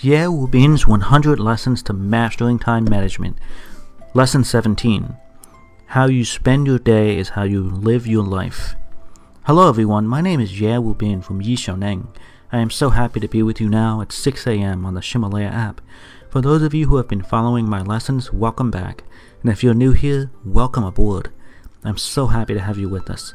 Yair Rubin's 100 Lessons to Mastering Time Management. Lesson 17 How you spend your day is how you live your life. Hello, everyone. My name is Yair Rubin from Yishoneng. I am so happy to be with you now at 6 a.m. on the Ximalaya app. For those of you who have been following my lessons, welcome back. And if you're new here, welcome aboard. I'm so happy to have you with us.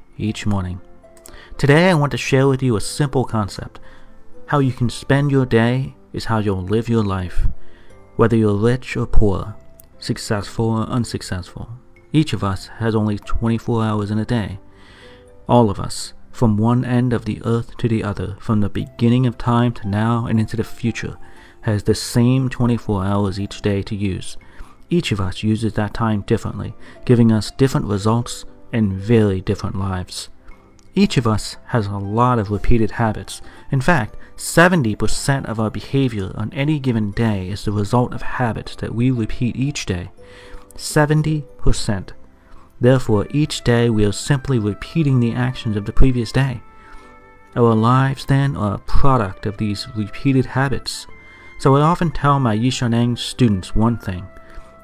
each morning. Today, I want to share with you a simple concept. How you can spend your day is how you'll live your life, whether you're rich or poor, successful or unsuccessful. Each of us has only 24 hours in a day. All of us, from one end of the earth to the other, from the beginning of time to now and into the future, has the same 24 hours each day to use. Each of us uses that time differently, giving us different results and very different lives. Each of us has a lot of repeated habits. In fact, 70% of our behavior on any given day is the result of habits that we repeat each day. 70%. Therefore, each day we are simply repeating the actions of the previous day. Our lives, then, are a product of these repeated habits. So I often tell my Yishoneng students one thing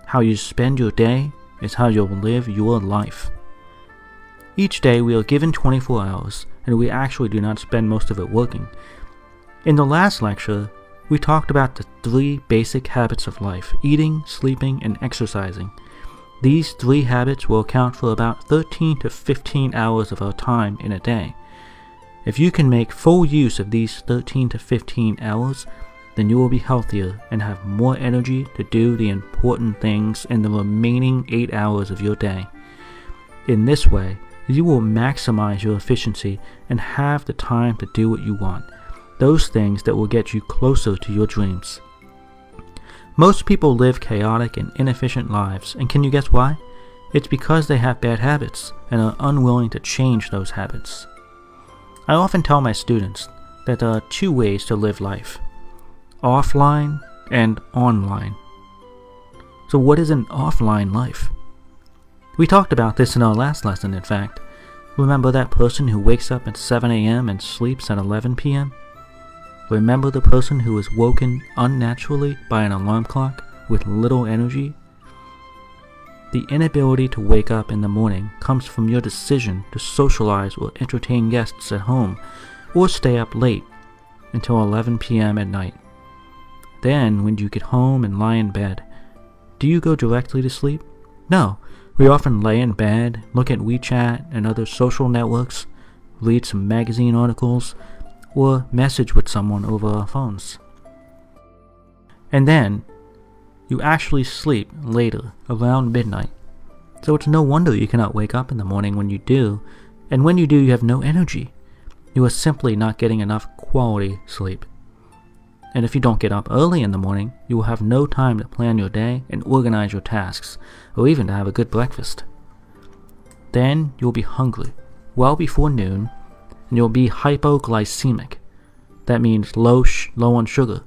how you spend your day is how you'll live your life. Each day we are given 24 hours, and we actually do not spend most of it working. In the last lecture, we talked about the three basic habits of life eating, sleeping, and exercising. These three habits will account for about 13 to 15 hours of our time in a day. If you can make full use of these 13 to 15 hours, then you will be healthier and have more energy to do the important things in the remaining 8 hours of your day. In this way, you will maximize your efficiency and have the time to do what you want, those things that will get you closer to your dreams. Most people live chaotic and inefficient lives, and can you guess why? It's because they have bad habits and are unwilling to change those habits. I often tell my students that there are two ways to live life offline and online. So, what is an offline life? We talked about this in our last lesson, in fact. Remember that person who wakes up at 7 a.m. and sleeps at 11 p.m.? Remember the person who is woken unnaturally by an alarm clock with little energy? The inability to wake up in the morning comes from your decision to socialize or entertain guests at home or stay up late until 11 p.m. at night. Then, when you get home and lie in bed, do you go directly to sleep? No, we often lay in bed, look at WeChat and other social networks, read some magazine articles, or message with someone over our phones. And then, you actually sleep later, around midnight. So it's no wonder you cannot wake up in the morning when you do, and when you do, you have no energy. You are simply not getting enough quality sleep. And if you don't get up early in the morning, you will have no time to plan your day and organize your tasks, or even to have a good breakfast. Then you'll be hungry well before noon, and you'll be hypoglycemic. That means low, sh- low on sugar.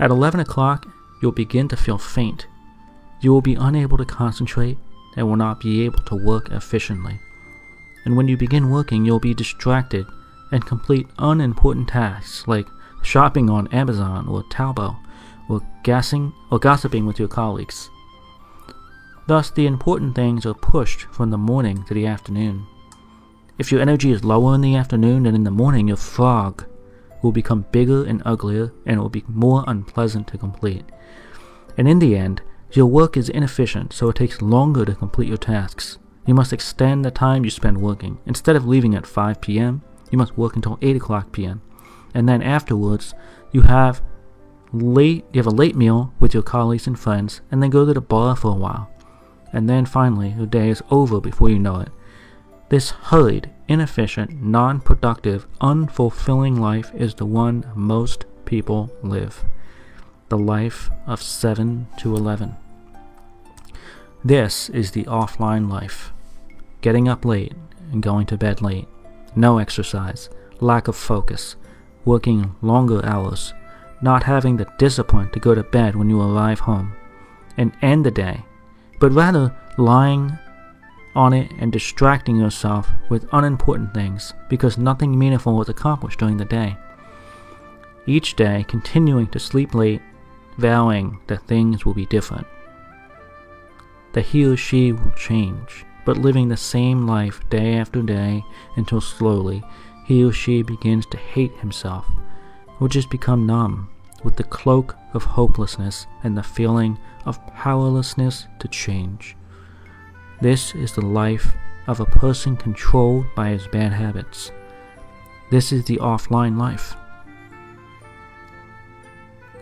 At 11 o'clock, you'll begin to feel faint. You will be unable to concentrate and will not be able to work efficiently. And when you begin working, you'll be distracted and complete unimportant tasks like shopping on Amazon or Taobao, or gassing or gossiping with your colleagues. Thus, the important things are pushed from the morning to the afternoon. If your energy is lower in the afternoon than in the morning, your frog will become bigger and uglier and will be more unpleasant to complete. And in the end, your work is inefficient, so it takes longer to complete your tasks. You must extend the time you spend working. Instead of leaving at 5 p.m., you must work until 8 o'clock p.m and then afterwards you have late you have a late meal with your colleagues and friends and then go to the bar for a while and then finally your day is over before you know it this hurried inefficient non-productive unfulfilling life is the one most people live the life of 7 to 11. This is the offline life. Getting up late and going to bed late. No exercise, lack of focus, working longer hours, not having the discipline to go to bed when you arrive home and end the day, but rather lying on it and distracting yourself with unimportant things because nothing meaningful was accomplished during the day. Each day continuing to sleep late, vowing that things will be different. That he or she will change, but living the same life day after day until slowly he or she begins to hate himself or just become numb with the cloak of hopelessness and the feeling of powerlessness to change. This is the life of a person controlled by his bad habits. This is the offline life.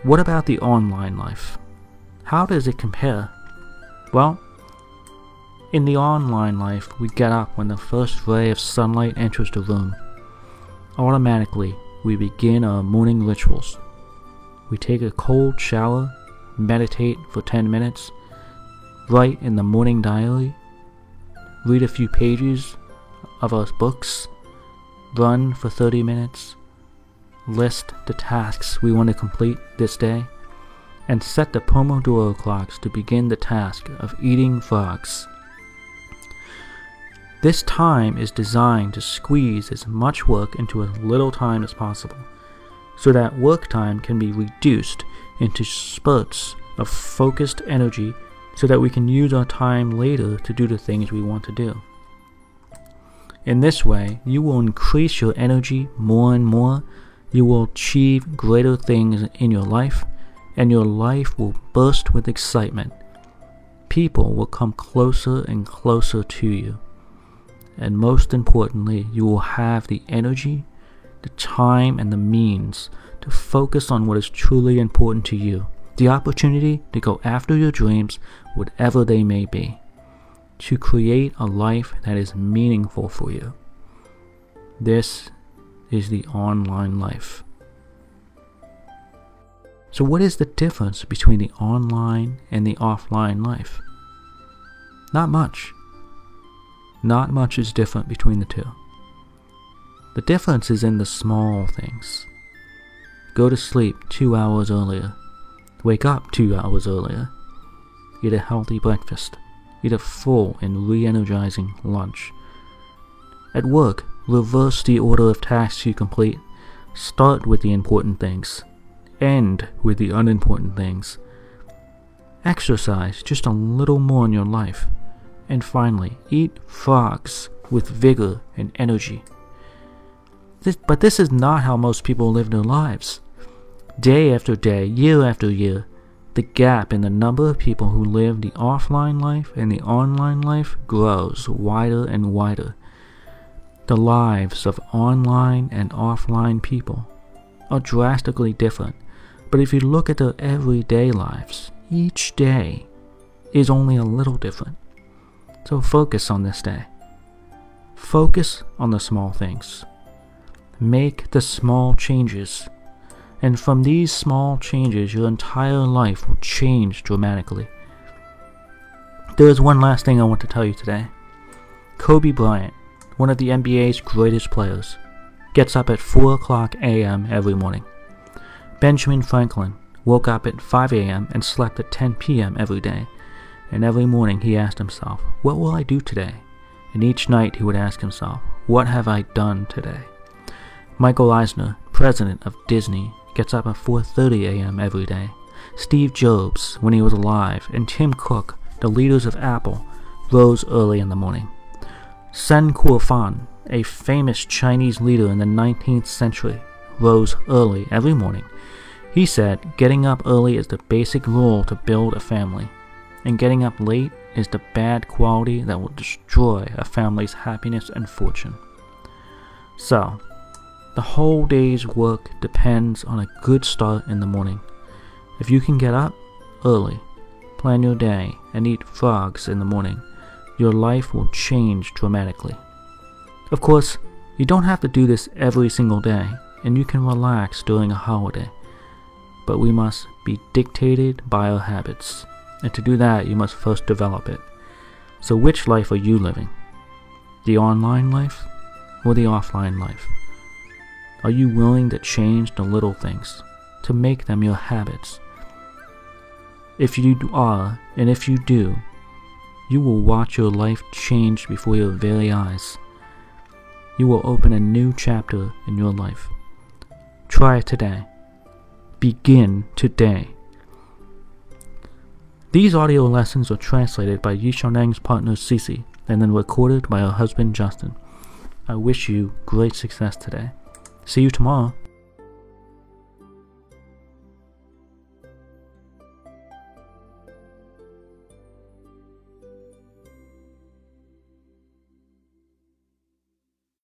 What about the online life? How does it compare? Well, in the online life, we get up when the first ray of sunlight enters the room. Automatically, we begin our morning rituals. We take a cold shower, meditate for 10 minutes, write in the morning diary, read a few pages of our books, run for 30 minutes, list the tasks we want to complete this day, and set the Pomodoro clocks to begin the task of eating frogs. This time is designed to squeeze as much work into as little time as possible, so that work time can be reduced into spurts of focused energy so that we can use our time later to do the things we want to do. In this way, you will increase your energy more and more, you will achieve greater things in your life, and your life will burst with excitement. People will come closer and closer to you. And most importantly, you will have the energy, the time, and the means to focus on what is truly important to you the opportunity to go after your dreams, whatever they may be, to create a life that is meaningful for you. This is the online life. So, what is the difference between the online and the offline life? Not much. Not much is different between the two. The difference is in the small things. Go to sleep two hours earlier Wake up two hours earlier. Eat a healthy breakfast. Eat a full and re energizing lunch. At work, reverse the order of tasks you complete. Start with the important things. End with the unimportant things. Exercise just a little more in your life. And finally, eat frogs with vigor and energy. This, but this is not how most people live their lives. Day after day, year after year, the gap in the number of people who live the offline life and the online life grows wider and wider. The lives of online and offline people are drastically different, but if you look at their everyday lives, each day is only a little different. So focus on this day. Focus on the small things. Make the small changes and from these small changes, your entire life will change dramatically. There is one last thing I want to tell you today. Kobe Bryant, one of the NBA's greatest players, gets up at 4 o'clock a.m. every morning. Benjamin Franklin woke up at 5 a.m. and slept at 10 p.m. every day. And every morning he asked himself, What will I do today? And each night he would ask himself, What have I done today? Michael Eisner, president of Disney, gets up at 4:30 a.m. every day. Steve Jobs, when he was alive, and Tim Cook, the leaders of Apple, rose early in the morning. Zeng Guofan, a famous Chinese leader in the 19th century, rose early every morning. He said getting up early is the basic rule to build a family, and getting up late is the bad quality that will destroy a family's happiness and fortune. So, the whole day's work depends on a good start in the morning. If you can get up early, plan your day, and eat frogs in the morning, your life will change dramatically. Of course, you don't have to do this every single day, and you can relax during a holiday. but we must be dictated by our habits. And to do that, you must first develop it. So, which life are you living? The online life or the offline life? Are you willing to change the little things, to make them your habits? If you are, and if you do, you will watch your life change before your very eyes. You will open a new chapter in your life. Try it today. Begin today. These audio lessons were translated by Yishanang's partner Cece and then recorded by her husband Justin. I wish you great success today. See you tomorrow.